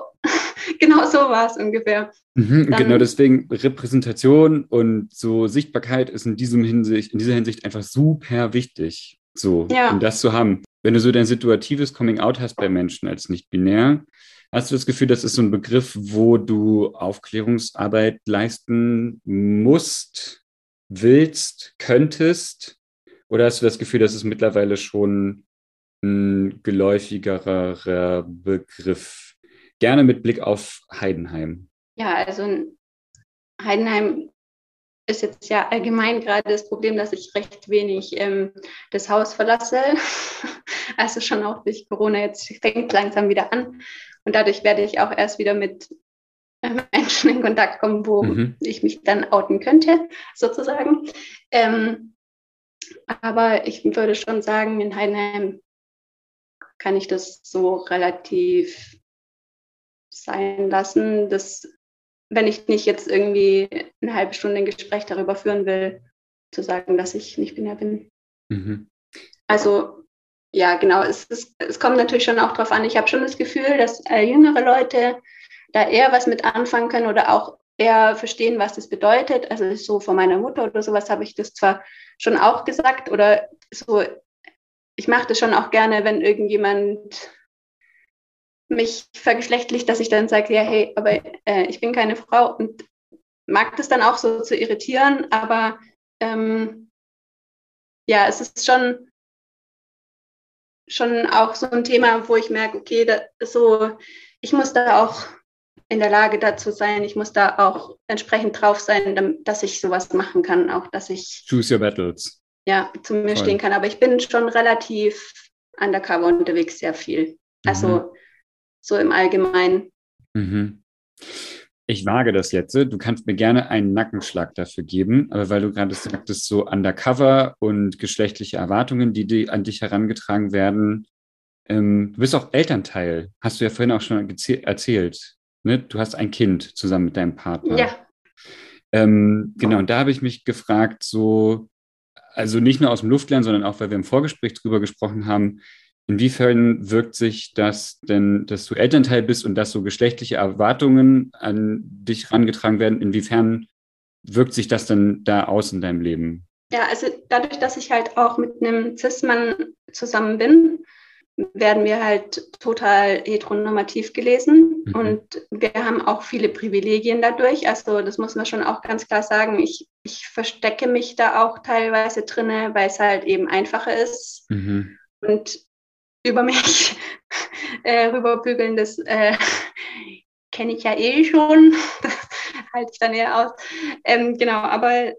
Speaker 1: genau so war es ungefähr.
Speaker 2: Mhm, genau deswegen Repräsentation und so Sichtbarkeit ist in diesem Hinsicht, in dieser Hinsicht einfach super wichtig, so, ja. um das zu haben. Wenn du so dein situatives Coming Out hast bei Menschen als nicht binär, hast du das Gefühl, das ist so ein Begriff, wo du Aufklärungsarbeit leisten musst, willst, könntest? Oder hast du das Gefühl, dass es mittlerweile schon ein geläufigerer Begriff? Gerne mit Blick auf Heidenheim.
Speaker 1: Ja, also Heidenheim ist jetzt ja allgemein gerade das Problem, dass ich recht wenig ähm, das Haus verlasse. also schon auch durch Corona jetzt fängt langsam wieder an. Und dadurch werde ich auch erst wieder mit äh, Menschen in Kontakt kommen, wo mhm. ich mich dann outen könnte, sozusagen. Ähm, aber ich würde schon sagen, in Heidenheim kann ich das so relativ sein lassen. Das wenn ich nicht jetzt irgendwie eine halbe Stunde ein Gespräch darüber führen will, zu sagen, dass ich nicht binär bin. Mhm. Also ja, genau, es, es, es, kommt natürlich schon auch darauf an. Ich habe schon das Gefühl, dass äh, jüngere Leute da eher was mit anfangen können oder auch eher verstehen, was das bedeutet. Also so von meiner Mutter oder sowas habe ich das zwar schon auch gesagt oder so, ich mache das schon auch gerne, wenn irgendjemand mich vergeschlechtlicht, dass ich dann sage, ja, hey, aber äh, ich bin keine Frau und mag das dann auch so zu irritieren, aber ähm, ja, es ist schon, schon auch so ein Thema, wo ich merke, okay, so, ich muss da auch in der Lage dazu sein, ich muss da auch entsprechend drauf sein, dass ich sowas machen kann, auch dass ich
Speaker 2: Choose your battles.
Speaker 1: Ja, zu mir Voll. stehen kann. Aber ich bin schon relativ undercover unterwegs, sehr viel. Also mhm so im Allgemeinen. Mhm.
Speaker 2: Ich wage das jetzt. Du kannst mir gerne einen Nackenschlag dafür geben, aber weil du gerade sagtest, so undercover und geschlechtliche Erwartungen, die, die an dich herangetragen werden. Ähm, du bist auch Elternteil, hast du ja vorhin auch schon erzählt. Ne? Du hast ein Kind zusammen mit deinem Partner.
Speaker 1: Ja.
Speaker 2: Ähm, genau, und da habe ich mich gefragt, so, also nicht nur aus dem Luftlernen, sondern auch, weil wir im Vorgespräch drüber gesprochen haben, Inwiefern wirkt sich das denn, dass du Elternteil bist und dass so geschlechtliche Erwartungen an dich herangetragen werden, inwiefern wirkt sich das denn da aus in deinem Leben?
Speaker 1: Ja, also dadurch, dass ich halt auch mit einem Cis-Mann zusammen bin, werden wir halt total heteronormativ gelesen mhm. und wir haben auch viele Privilegien dadurch. Also das muss man schon auch ganz klar sagen. Ich, ich verstecke mich da auch teilweise drinne, weil es halt eben einfacher ist. Mhm. Und über mich äh, rüberbügeln, das äh, kenne ich ja eh schon. Das halte ich dann eher aus. Ähm, genau, aber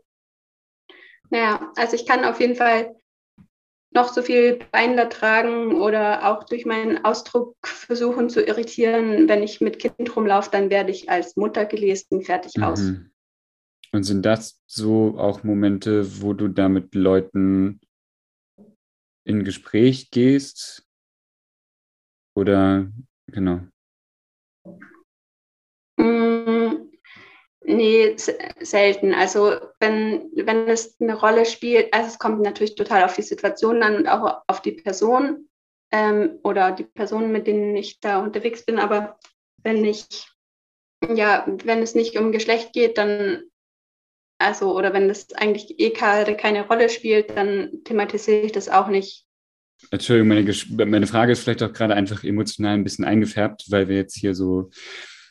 Speaker 1: naja, also ich kann auf jeden Fall noch so viel Bein tragen oder auch durch meinen Ausdruck versuchen zu irritieren. Wenn ich mit Kind rumlaufe, dann werde ich als Mutter gelesen, fertig mhm. aus.
Speaker 2: Und sind das so auch Momente, wo du da mit Leuten in Gespräch gehst, oder genau?
Speaker 1: Mm, nee, selten. Also wenn, wenn es eine Rolle spielt, also es kommt natürlich total auf die Situation an und auch auf die Person ähm, oder die Personen, mit denen ich da unterwegs bin. Aber wenn ich, ja, wenn es nicht um Geschlecht geht, dann also, oder wenn das eigentlich eh keine Rolle spielt, dann thematisiere ich das auch nicht.
Speaker 2: Entschuldigung, meine, meine Frage ist vielleicht auch gerade einfach emotional ein bisschen eingefärbt, weil wir jetzt hier so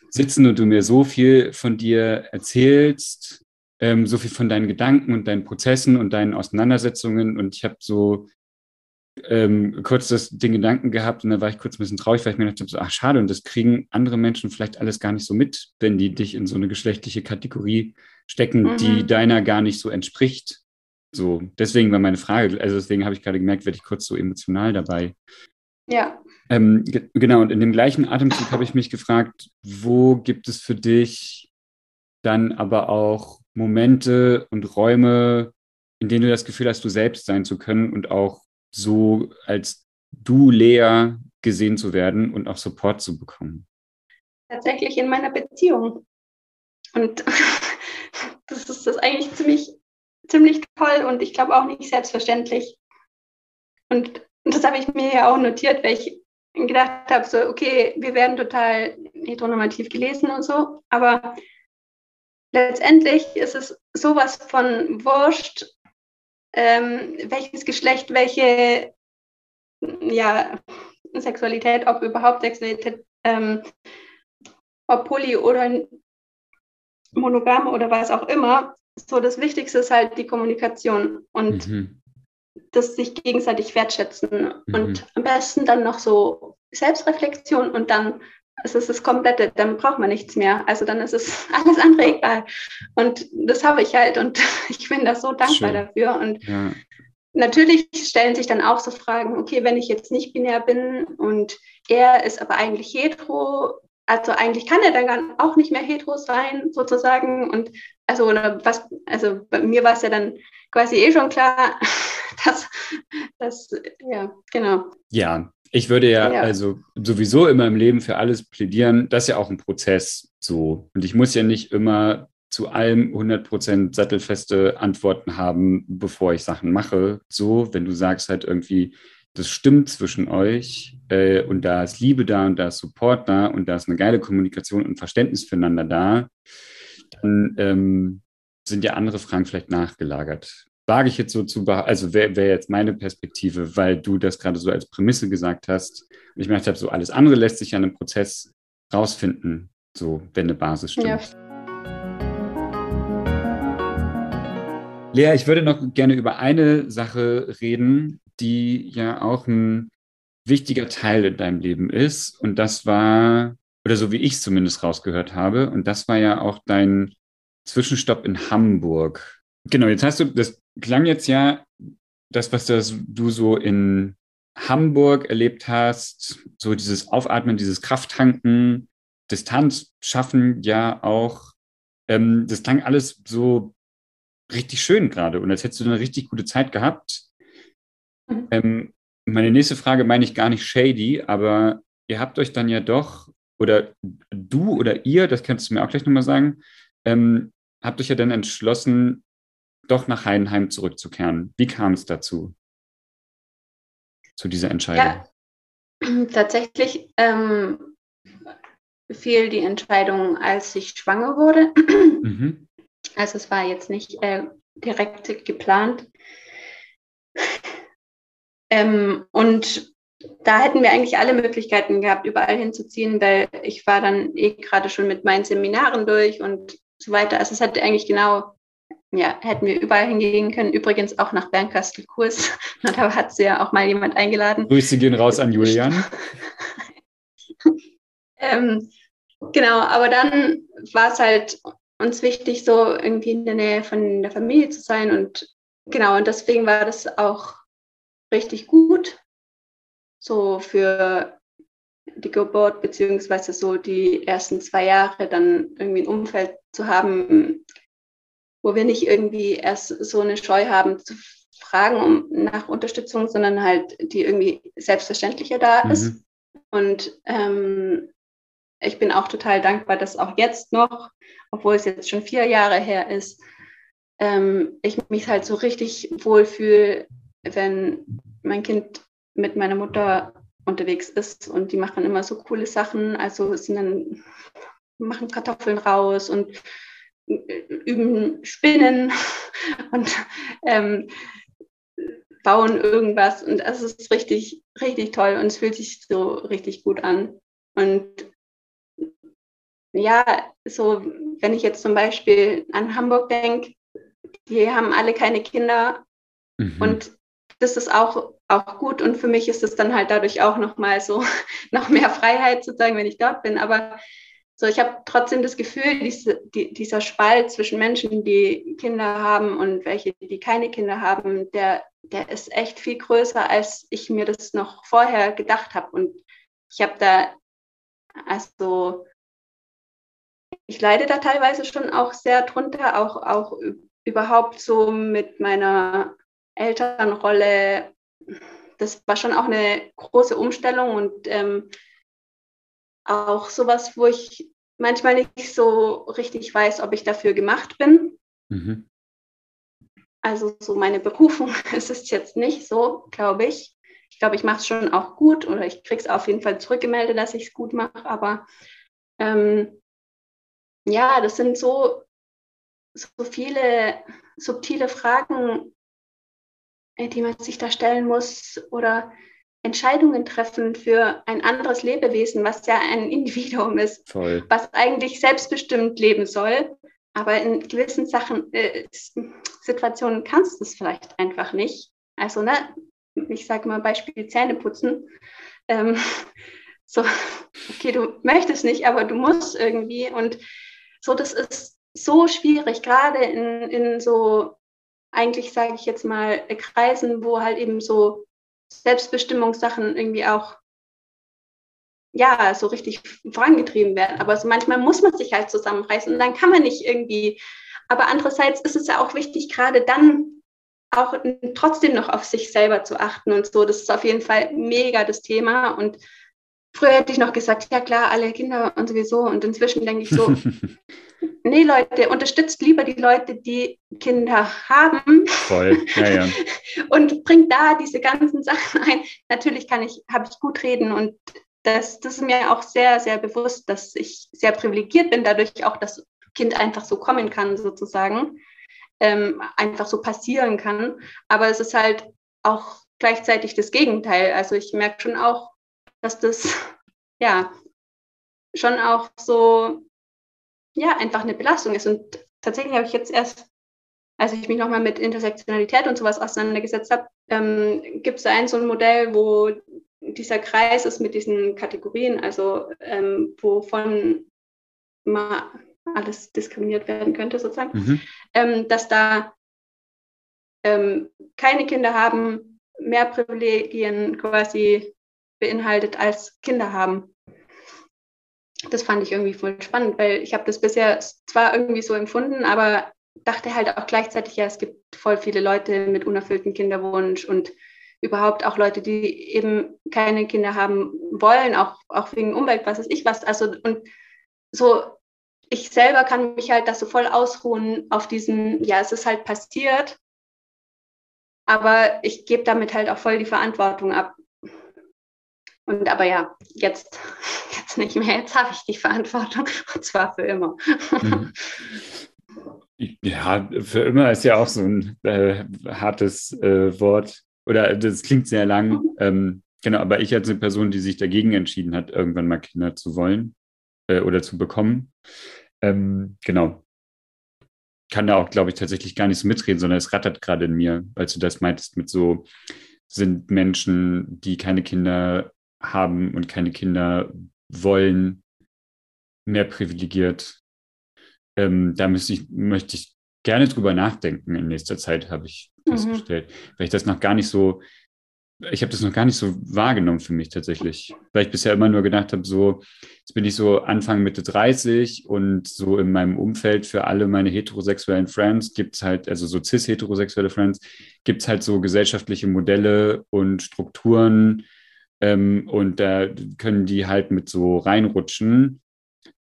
Speaker 2: sitzen und du mir so viel von dir erzählst, ähm, so viel von deinen Gedanken und deinen Prozessen und deinen Auseinandersetzungen. Und ich habe so ähm, kurz das, den Gedanken gehabt und da war ich kurz ein bisschen traurig, weil ich mir dachte, so, ach schade, und das kriegen andere Menschen vielleicht alles gar nicht so mit, wenn die dich in so eine geschlechtliche Kategorie stecken, mhm. die deiner gar nicht so entspricht. So, deswegen war meine Frage, also deswegen habe ich gerade gemerkt, werde ich kurz so emotional dabei.
Speaker 1: Ja.
Speaker 2: Ähm, genau, und in dem gleichen Atemzug habe ich mich gefragt, wo gibt es für dich dann aber auch Momente und Räume, in denen du das Gefühl hast, du selbst sein zu können und auch so als du leer gesehen zu werden und auch Support zu bekommen?
Speaker 1: Tatsächlich in meiner Beziehung. Und das ist das eigentlich ziemlich ziemlich toll und ich glaube auch nicht selbstverständlich. Und das habe ich mir ja auch notiert, weil ich gedacht habe, so, okay, wir werden total heteronormativ gelesen und so, aber letztendlich ist es sowas von wurscht, ähm, welches Geschlecht, welche ja, Sexualität, ob überhaupt Sexualität, ähm, ob poly oder monogam oder was auch immer, so das Wichtigste ist halt die Kommunikation. Und mhm. das sich gegenseitig wertschätzen mhm. und am besten dann noch so Selbstreflexion und dann ist es das komplette, dann braucht man nichts mehr. Also dann ist es alles andere egal. Und das habe ich halt und ich bin da so dankbar Schön. dafür. Und ja. natürlich stellen sich dann auch so Fragen, okay, wenn ich jetzt nicht binär bin und er ist aber eigentlich hetero, also eigentlich kann er dann auch nicht mehr hetero sein, sozusagen. Und also, was, also bei mir war es ja dann quasi eh schon klar, dass, dass ja, genau.
Speaker 2: Ja, ich würde ja, ja, also sowieso immer im Leben für alles plädieren. Das ist ja auch ein Prozess so. Und ich muss ja nicht immer zu allem 100% sattelfeste Antworten haben, bevor ich Sachen mache. So, wenn du sagst halt irgendwie, das stimmt zwischen euch äh, und da ist Liebe da und da ist Support da und da ist eine geile Kommunikation und Verständnis füreinander da, dann ähm, sind ja andere Fragen vielleicht nachgelagert wage ich jetzt so zu, also wäre wär jetzt meine Perspektive, weil du das gerade so als Prämisse gesagt hast. Und ich möchte so alles andere lässt sich ja in einem Prozess rausfinden, so wenn eine Basis stimmt. Ja. Lea, ich würde noch gerne über eine Sache reden, die ja auch ein wichtiger Teil in deinem Leben ist. Und das war, oder so wie ich es zumindest rausgehört habe, und das war ja auch dein Zwischenstopp in Hamburg. Genau, jetzt hast du, das klang jetzt ja, das, was das, du so in Hamburg erlebt hast, so dieses Aufatmen, dieses Krafttanken, Distanz schaffen, ja auch, ähm, das klang alles so richtig schön gerade und als hättest du eine richtig gute Zeit gehabt. Mhm. Ähm, meine nächste Frage meine ich gar nicht shady, aber ihr habt euch dann ja doch, oder du oder ihr, das könntest du mir auch gleich nochmal sagen, ähm, habt euch ja dann entschlossen, doch nach Heidenheim zurückzukehren. Wie kam es dazu? Zu dieser Entscheidung?
Speaker 1: Ja, tatsächlich ähm, fiel die Entscheidung, als ich schwanger wurde. Mhm. Also es war jetzt nicht äh, direkt geplant. Ähm, und da hätten wir eigentlich alle Möglichkeiten gehabt, überall hinzuziehen, weil ich war dann eh gerade schon mit meinen Seminaren durch und so weiter. Also es hat eigentlich genau ja, hätten wir überall hingehen können. Übrigens auch nach Bernkastel-Kurs. Da hat sie ja auch mal jemand eingeladen.
Speaker 2: Grüße gehen raus an Julian.
Speaker 1: ähm, genau, aber dann war es halt uns wichtig, so irgendwie in der Nähe von der Familie zu sein. Und genau, und deswegen war das auch richtig gut. So für die Geburt, beziehungsweise so die ersten zwei Jahre dann irgendwie ein Umfeld zu haben, wo wir nicht irgendwie erst so eine Scheu haben zu fragen um, nach Unterstützung, sondern halt die irgendwie selbstverständlicher da mhm. ist. Und ähm, ich bin auch total dankbar, dass auch jetzt noch, obwohl es jetzt schon vier Jahre her ist, ähm, ich mich halt so richtig wohlfühle, wenn mein Kind mit meiner Mutter unterwegs ist und die machen immer so coole Sachen, also sind dann machen Kartoffeln raus und üben Spinnen und ähm, bauen irgendwas. Und das ist richtig, richtig toll und es fühlt sich so richtig gut an. Und ja, so, wenn ich jetzt zum Beispiel an Hamburg denke, die haben alle keine Kinder mhm. und das ist auch, auch gut und für mich ist es dann halt dadurch auch nochmal so, noch mehr Freiheit sozusagen, wenn ich dort bin. Aber so, ich habe trotzdem das Gefühl, diese, die, dieser Spalt zwischen Menschen, die Kinder haben und welche, die keine Kinder haben, der, der ist echt viel größer, als ich mir das noch vorher gedacht habe. Und ich habe da, also, ich leide da teilweise schon auch sehr drunter, auch, auch überhaupt so mit meiner Elternrolle. Das war schon auch eine große Umstellung und ähm, auch sowas, wo ich manchmal nicht so richtig weiß, ob ich dafür gemacht bin. Mhm. Also so meine Berufung ist es jetzt nicht so, glaube ich. Ich glaube, ich mache es schon auch gut oder ich kriege es auf jeden Fall zurückgemeldet, dass ich es gut mache. Aber ähm, ja, das sind so, so viele subtile Fragen, die man sich da stellen muss oder Entscheidungen treffen für ein anderes Lebewesen, was ja ein Individuum ist, Voll. was eigentlich selbstbestimmt leben soll. Aber in gewissen Sachen, äh, Situationen kannst du es vielleicht einfach nicht. Also, ne, ich sage mal Beispiel Zähne putzen. Ähm, so, okay, du möchtest nicht, aber du musst irgendwie. Und so, das ist so schwierig, gerade in, in so, eigentlich sage ich jetzt mal, Kreisen, wo halt eben so Selbstbestimmungssachen irgendwie auch ja, so richtig vorangetrieben werden. Aber so manchmal muss man sich halt zusammenreißen und dann kann man nicht irgendwie. Aber andererseits ist es ja auch wichtig, gerade dann auch trotzdem noch auf sich selber zu achten und so. Das ist auf jeden Fall mega das Thema. Und früher hätte ich noch gesagt, ja klar, alle Kinder und sowieso. Und inzwischen denke ich so, nee, Leute, unterstützt lieber die Leute, die Kinder haben.
Speaker 2: Voll, ja, ja.
Speaker 1: und bringt da diese ganzen Sachen ein. Natürlich kann ich, habe ich gut reden und das, das ist mir auch sehr, sehr bewusst, dass ich sehr privilegiert bin, dadurch auch das Kind einfach so kommen kann, sozusagen, ähm, einfach so passieren kann. Aber es ist halt auch gleichzeitig das Gegenteil. Also ich merke schon auch, dass das ja schon auch so ja einfach eine Belastung ist. Und tatsächlich habe ich jetzt erst, als ich mich nochmal mit Intersektionalität und sowas auseinandergesetzt habe, ähm, gibt es ein so ein Modell, wo dieser Kreis ist mit diesen Kategorien, also ähm, wovon mal alles diskriminiert werden könnte, sozusagen, mhm. ähm, dass da ähm, keine Kinder haben, mehr Privilegien quasi beinhaltet als Kinder haben. Das fand ich irgendwie voll spannend, weil ich habe das bisher zwar irgendwie so empfunden, aber dachte halt auch gleichzeitig, ja, es gibt voll viele Leute mit unerfülltem Kinderwunsch und überhaupt auch Leute, die eben keine Kinder haben wollen, auch, auch wegen Umwelt, was weiß ich was. Also und so, ich selber kann mich halt das so voll ausruhen auf diesen, ja, es ist halt passiert, aber ich gebe damit halt auch voll die Verantwortung ab. Und aber ja, jetzt, jetzt nicht mehr, jetzt habe ich die Verantwortung und zwar für immer. Mhm.
Speaker 2: Ja, für immer ist ja auch so ein äh, hartes äh, Wort. Oder das klingt sehr lang. Mhm. Ähm, genau, aber ich als eine Person, die sich dagegen entschieden hat, irgendwann mal Kinder zu wollen äh, oder zu bekommen, ähm, genau, kann da auch, glaube ich, tatsächlich gar nicht so mitreden, sondern es rattert gerade in mir, als du das meintest mit so, sind Menschen, die keine Kinder haben und keine Kinder wollen, mehr privilegiert. Ähm, da müsste ich, möchte ich gerne drüber nachdenken in nächster Zeit, habe ich festgestellt. Mhm. Weil ich das noch gar nicht so, ich habe das noch gar nicht so wahrgenommen für mich tatsächlich. Weil ich bisher immer nur gedacht habe, so, jetzt bin ich so Anfang Mitte 30 und so in meinem Umfeld für alle meine heterosexuellen Friends gibt es halt, also so cis-heterosexuelle Friends, gibt es halt so gesellschaftliche Modelle und Strukturen ähm, und da können die halt mit so reinrutschen.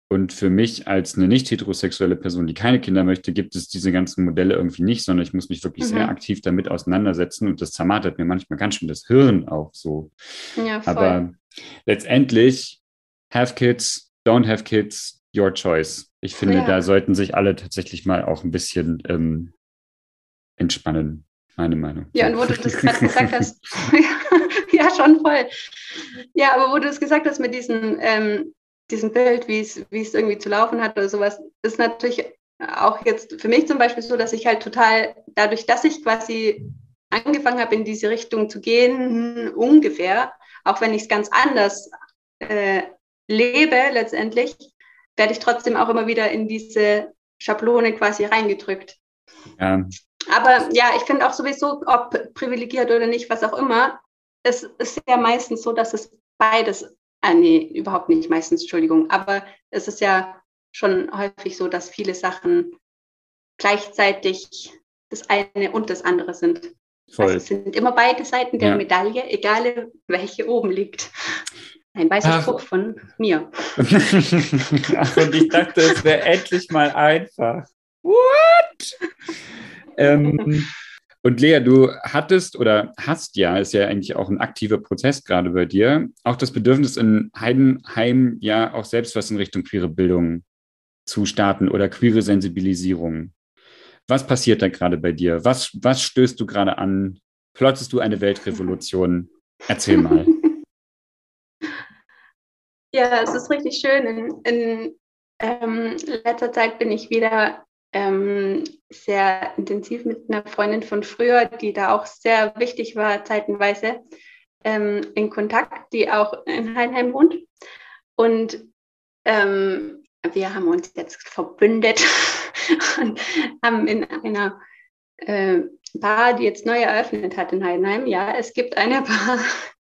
Speaker 2: Und für mich als eine nicht heterosexuelle Person, die keine Kinder möchte, gibt es diese ganzen Modelle irgendwie nicht, sondern ich muss mich wirklich mhm. sehr aktiv damit auseinandersetzen und das zermartert mir manchmal ganz schön das Hirn auch so. Ja, voll. Aber letztendlich, have kids, don't have kids, your choice. Ich finde, ja. da sollten sich alle tatsächlich mal auch ein bisschen ähm, entspannen, meine Meinung.
Speaker 1: Ja, und wo du das gerade gesagt hast, ja, schon voll. Ja, aber wo du es gesagt hast mit diesen ähm, diesem Bild, wie es, wie es irgendwie zu laufen hat oder sowas, ist natürlich auch jetzt für mich zum Beispiel so, dass ich halt total, dadurch, dass ich quasi angefangen habe, in diese Richtung zu gehen, ungefähr, auch wenn ich es ganz anders äh, lebe letztendlich, werde ich trotzdem auch immer wieder in diese Schablone quasi reingedrückt. Ja. Aber ja, ich finde auch sowieso, ob privilegiert oder nicht, was auch immer, es ist ja meistens so, dass es beides Ah, nee, überhaupt nicht meistens, Entschuldigung. Aber es ist ja schon häufig so, dass viele Sachen gleichzeitig das eine und das andere sind. Voll. Also es sind immer beide Seiten der ja. Medaille, egal welche oben liegt. Ein weißer Ach. Spruch von mir.
Speaker 2: Ach, und ich dachte, es wäre endlich mal einfach. What? Ähm, und Lea, du hattest oder hast ja, ist ja eigentlich auch ein aktiver Prozess gerade bei dir, auch das Bedürfnis in Heidenheim ja auch selbst was in Richtung queere Bildung zu starten oder queere Sensibilisierung. Was passiert da gerade bei dir? Was, was stößt du gerade an? Plottest du eine Weltrevolution? Erzähl mal.
Speaker 1: Ja, es ist richtig schön. In, in ähm, letzter Zeit bin ich wieder ähm, sehr intensiv mit einer Freundin von früher, die da auch sehr wichtig war, zeitenweise, ähm, in Kontakt, die auch in Heinheim wohnt. Und ähm, wir haben uns jetzt verbündet und haben in einer äh, Bar, die jetzt neu eröffnet hat in Heidenheim, ja, es gibt eine Bar,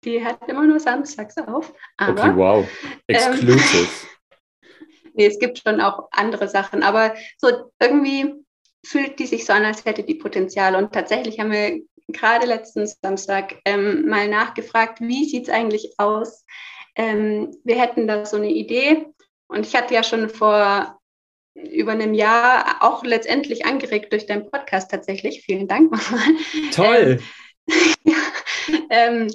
Speaker 1: die hat immer nur samstags auf.
Speaker 2: Aber, okay, wow. Ähm, Exclusive.
Speaker 1: Nee, es gibt schon auch andere Sachen, aber so irgendwie fühlt die sich so an, als hätte die Potenzial. Und tatsächlich haben wir gerade letzten Samstag ähm, mal nachgefragt, wie sieht es eigentlich aus? Ähm, wir hätten da so eine Idee. Und ich hatte ja schon vor über einem Jahr auch letztendlich angeregt durch deinen Podcast tatsächlich. Vielen Dank nochmal.
Speaker 2: Toll.
Speaker 1: Ähm, ähm,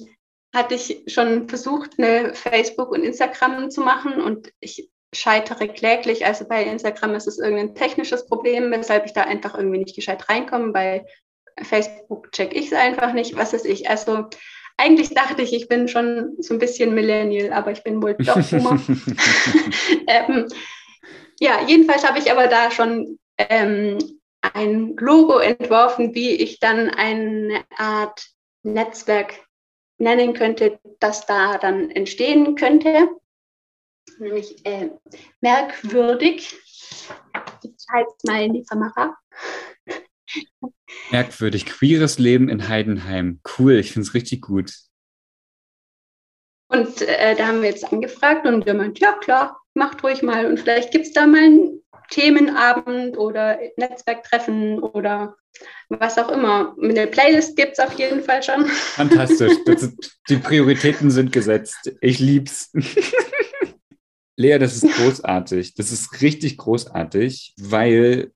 Speaker 1: hatte ich schon versucht, eine Facebook und Instagram zu machen und ich scheitere kläglich. Also bei Instagram ist es irgendein technisches Problem, weshalb ich da einfach irgendwie nicht gescheit reinkomme. Bei Facebook check ich es einfach nicht, was ist ich. Also eigentlich dachte ich, ich bin schon so ein bisschen Millennial, aber ich bin wohl doch Boomer. ähm, ja, jedenfalls habe ich aber da schon ähm, ein Logo entworfen, wie ich dann eine Art Netzwerk nennen könnte, das da dann entstehen könnte. Nämlich äh, merkwürdig. Ich halte es mal in die Kamera.
Speaker 2: Merkwürdig. Queeres Leben in Heidenheim. Cool, ich finde es richtig gut.
Speaker 1: Und äh, da haben wir jetzt angefragt und gemeint, ja klar, macht ruhig mal. Und vielleicht gibt es da mal einen Themenabend oder Netzwerktreffen oder was auch immer. Eine Playlist gibt es auf jeden Fall schon.
Speaker 2: Fantastisch. Ist, die Prioritäten sind gesetzt. Ich lieb's. Lea, das ist großartig. Das ist richtig großartig, weil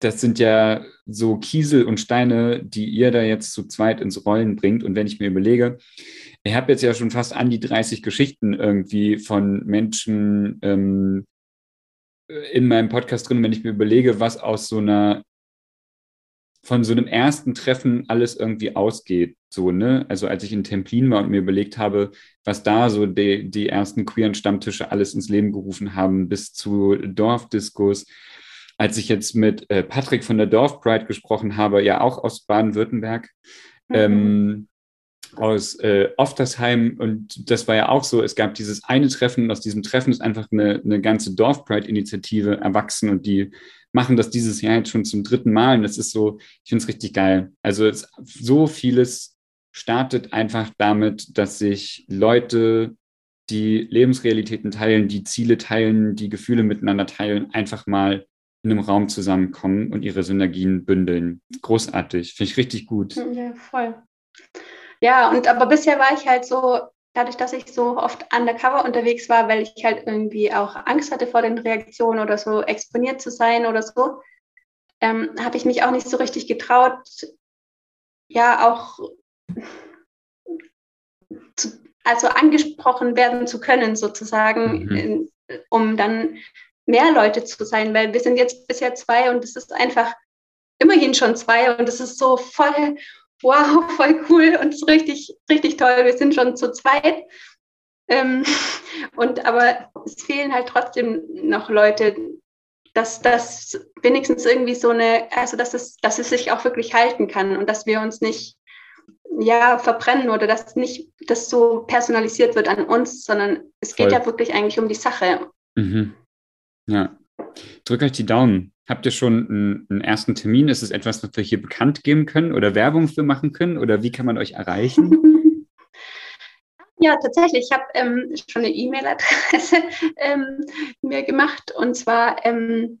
Speaker 2: das sind ja so Kiesel und Steine, die ihr da jetzt zu zweit ins Rollen bringt. Und wenn ich mir überlege, ich habe jetzt ja schon fast an die 30 Geschichten irgendwie von Menschen ähm, in meinem Podcast drin, wenn ich mir überlege, was aus so einer von so einem ersten Treffen alles irgendwie ausgeht. So, ne? Also als ich in Templin war und mir überlegt habe, was da so die, die ersten queeren Stammtische alles ins Leben gerufen haben, bis zu Dorfdiskos. Als ich jetzt mit äh, Patrick von der Dorfpride gesprochen habe, ja auch aus Baden-Württemberg, mhm. ähm, aus äh, Oftersheim und das war ja auch so, es gab dieses eine Treffen, aus diesem Treffen ist einfach eine, eine ganze Dorfpride-Initiative erwachsen und die machen das dieses Jahr jetzt schon zum dritten Mal und das ist so, ich finde es richtig geil. Also es, so vieles startet einfach damit, dass sich Leute, die Lebensrealitäten teilen, die Ziele teilen, die Gefühle miteinander teilen, einfach mal in einem Raum zusammenkommen und ihre Synergien bündeln. Großartig, finde ich richtig gut.
Speaker 1: Ja, voll. Ja, und aber bisher war ich halt so, dadurch, dass ich so oft undercover unterwegs war, weil ich halt irgendwie auch Angst hatte vor den Reaktionen oder so exponiert zu sein oder so, ähm, habe ich mich auch nicht so richtig getraut, ja auch zu, also angesprochen werden zu können, sozusagen, mhm. in, um dann mehr Leute zu sein, weil wir sind jetzt bisher zwei und es ist einfach immerhin schon zwei und es ist so voll wow, voll cool und ist richtig, richtig toll. Wir sind schon zu zweit. Ähm, und aber es fehlen halt trotzdem noch Leute, dass das wenigstens irgendwie so eine, also dass es, dass es sich auch wirklich halten kann und dass wir uns nicht ja verbrennen oder dass nicht das so personalisiert wird an uns, sondern es Voll. geht ja wirklich eigentlich um die Sache.
Speaker 2: Mhm. Ja. Drückt euch die Daumen. Habt ihr schon einen, einen, ersten Termin? Ist es etwas, was wir hier bekannt geben können oder Werbung für machen können? Oder wie kann man euch erreichen?
Speaker 1: Ja, tatsächlich. Ich habe ähm, schon eine E-Mail-Adresse ähm, mir gemacht und zwar ähm,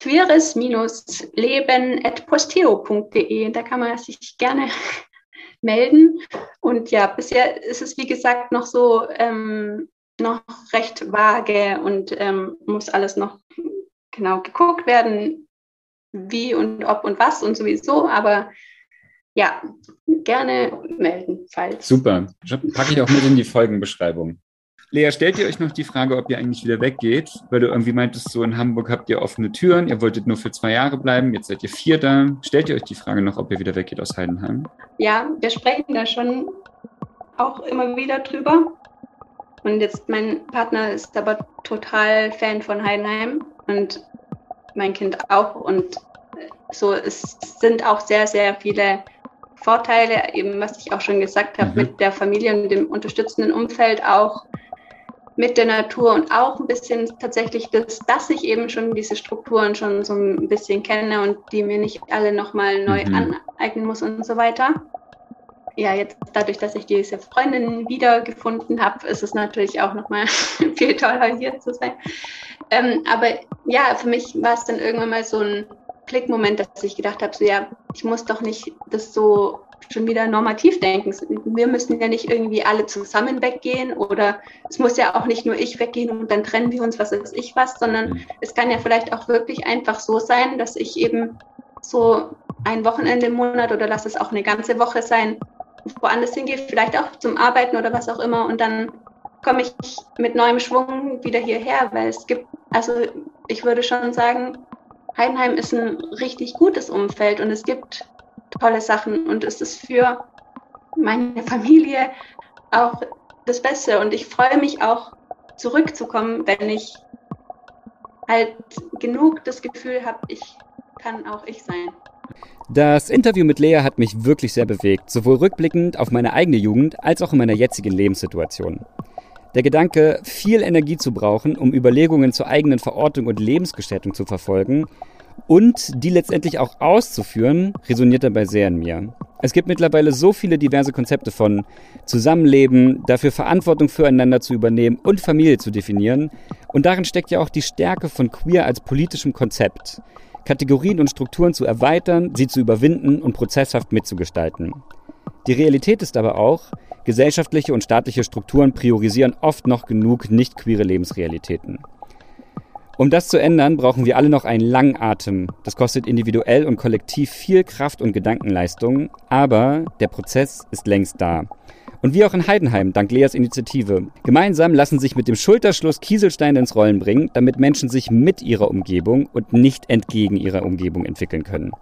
Speaker 1: queeres-leben.posteo.de. Da kann man sich gerne melden. Und ja, bisher ist es, wie gesagt, noch so ähm, noch recht vage und ähm, muss alles noch genau geguckt werden, wie und ob und was und sowieso, aber ja, gerne melden, falls.
Speaker 2: Super. Packe ich auch mit in die Folgenbeschreibung. Lea, stellt ihr euch noch die Frage, ob ihr eigentlich wieder weggeht? Weil du irgendwie meintest, so in Hamburg habt ihr offene Türen, ihr wolltet nur für zwei Jahre bleiben, jetzt seid ihr vier da. Stellt ihr euch die Frage noch, ob ihr wieder weggeht aus Heidenheim?
Speaker 1: Ja, wir sprechen da schon auch immer wieder drüber. Und jetzt mein Partner ist aber total Fan von Heidenheim und mein Kind auch. Und so es sind auch sehr, sehr viele Vorteile, eben was ich auch schon gesagt habe, mhm. mit der Familie und dem unterstützenden Umfeld auch mit der Natur und auch ein bisschen tatsächlich das, dass ich eben schon diese Strukturen schon so ein bisschen kenne und die mir nicht alle nochmal neu mhm. aneignen muss und so weiter. Ja, jetzt dadurch, dass ich diese Freundin wiedergefunden habe, ist es natürlich auch nochmal viel toller hier zu sein. Ähm, aber ja, für mich war es dann irgendwann mal so ein Klickmoment, dass ich gedacht habe, so ja, ich muss doch nicht das so schon wieder normativ denken. Wir müssen ja nicht irgendwie alle zusammen weggehen oder es muss ja auch nicht nur ich weggehen und dann trennen wir uns, was weiß ich was, sondern mhm. es kann ja vielleicht auch wirklich einfach so sein, dass ich eben so ein Wochenende im Monat oder lass es auch eine ganze Woche sein, woanders hingehe, vielleicht auch zum Arbeiten oder was auch immer und dann komme ich mit neuem Schwung wieder hierher, weil es gibt, also ich würde schon sagen, Heidenheim ist ein richtig gutes Umfeld und es gibt tolle Sachen und es ist für meine Familie auch das Beste und ich freue mich auch zurückzukommen, wenn ich halt genug das Gefühl habe, ich kann auch ich sein.
Speaker 2: Das Interview mit Lea hat mich wirklich sehr bewegt, sowohl rückblickend auf meine eigene Jugend als auch in meiner jetzigen Lebenssituation. Der Gedanke, viel Energie zu brauchen, um Überlegungen zur eigenen Verortung und Lebensgestaltung zu verfolgen, und die letztendlich auch auszuführen, resoniert dabei sehr in mir. Es gibt mittlerweile so viele diverse Konzepte von Zusammenleben, dafür Verantwortung füreinander zu übernehmen und Familie zu definieren. Und darin steckt ja auch die Stärke von Queer als politischem Konzept. Kategorien und Strukturen zu erweitern, sie zu überwinden und prozesshaft mitzugestalten. Die Realität ist aber auch, gesellschaftliche und staatliche Strukturen priorisieren oft noch genug nicht queere Lebensrealitäten. Um das zu ändern, brauchen wir alle noch einen langen Atem. Das kostet individuell und kollektiv viel Kraft und Gedankenleistung, aber der Prozess ist längst da. Und wie auch in Heidenheim, dank Leas Initiative. Gemeinsam lassen sich mit dem Schulterschluss Kieselsteine ins Rollen bringen, damit Menschen sich mit ihrer Umgebung und nicht entgegen ihrer Umgebung entwickeln können.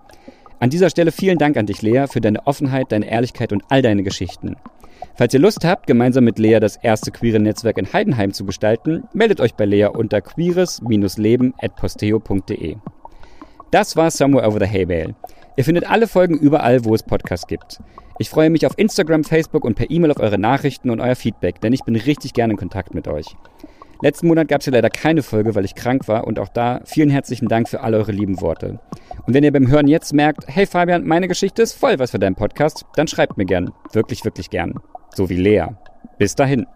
Speaker 2: An dieser Stelle vielen Dank an dich, Lea, für deine Offenheit, deine Ehrlichkeit und all deine Geschichten. Falls ihr Lust habt, gemeinsam mit Lea das erste queere Netzwerk in Heidenheim zu gestalten, meldet euch bei Lea unter queeres-leben.posteo.de. Das war Somewhere Over the Hay Bale. Ihr findet alle Folgen überall, wo es Podcasts gibt. Ich freue mich auf Instagram, Facebook und per E-Mail auf eure Nachrichten und euer Feedback, denn ich bin richtig gerne in Kontakt mit euch. Letzten Monat gab es ja leider keine Folge, weil ich krank war und auch da vielen herzlichen Dank für all eure lieben Worte. Und wenn ihr beim Hören jetzt merkt, hey Fabian, meine Geschichte ist voll was für deinen Podcast, dann schreibt mir gern. Wirklich, wirklich gern so wie Lea. Bis dahin.